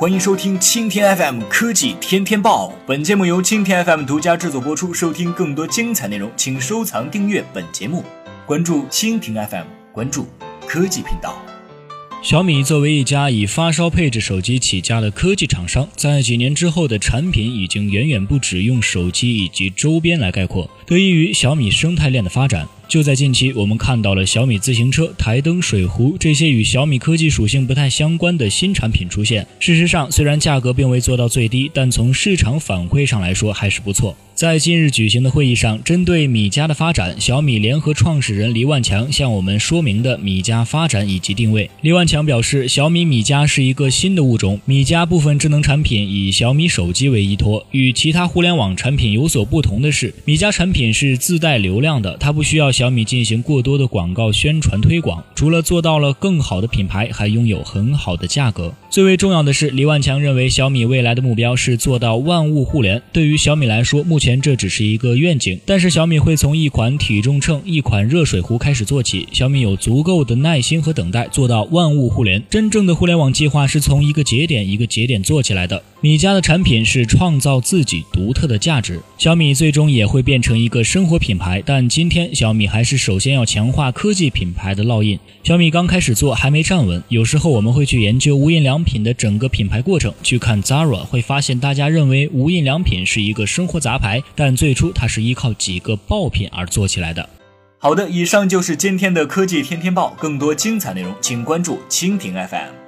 欢迎收听蜻蜓 FM 科技天天报。本节目由蜻蜓 FM 独家制作播出。收听更多精彩内容，请收藏订阅本节目，关注蜻蜓 FM，关注科技频道。小米作为一家以发烧配置手机起家的科技厂商，在几年之后的产品已经远远不止用手机以及周边来概括。得益于小米生态链的发展。就在近期，我们看到了小米自行车、台灯、水壶这些与小米科技属性不太相关的新产品出现。事实上，虽然价格并未做到最低，但从市场反馈上来说还是不错。在近日举行的会议上，针对米家的发展，小米联合创始人黎万强向我们说明的米家发展以及定位。黎万强表示，小米米家是一个新的物种，米家部分智能产品以小米手机为依托。与其他互联网产品有所不同的是，米家产品是自带流量的，它不需要小米进行过多的广告宣传推广。除了做到了更好的品牌，还拥有很好的价格。最为重要的是，黎万强认为小米未来的目标是做到万物互联。对于小米来说，目前这只是一个愿景，但是小米会从一款体重秤、一款热水壶开始做起。小米有足够的耐心和等待，做到万物互联。真正的互联网计划是从一个节点一个节点做起来的。米家的产品是创造自己独特的价值，小米最终也会变成一个生活品牌。但今天小米还是首先要强化科技品牌的烙印。小米刚开始做还没站稳，有时候我们会去研究无印良品的整个品牌过程，去看 Zara，会发现大家认为无印良品是一个生活杂牌，但最初它是依靠几个爆品而做起来的。好的，以上就是今天的科技天天报，更多精彩内容请关注蜻蜓 FM。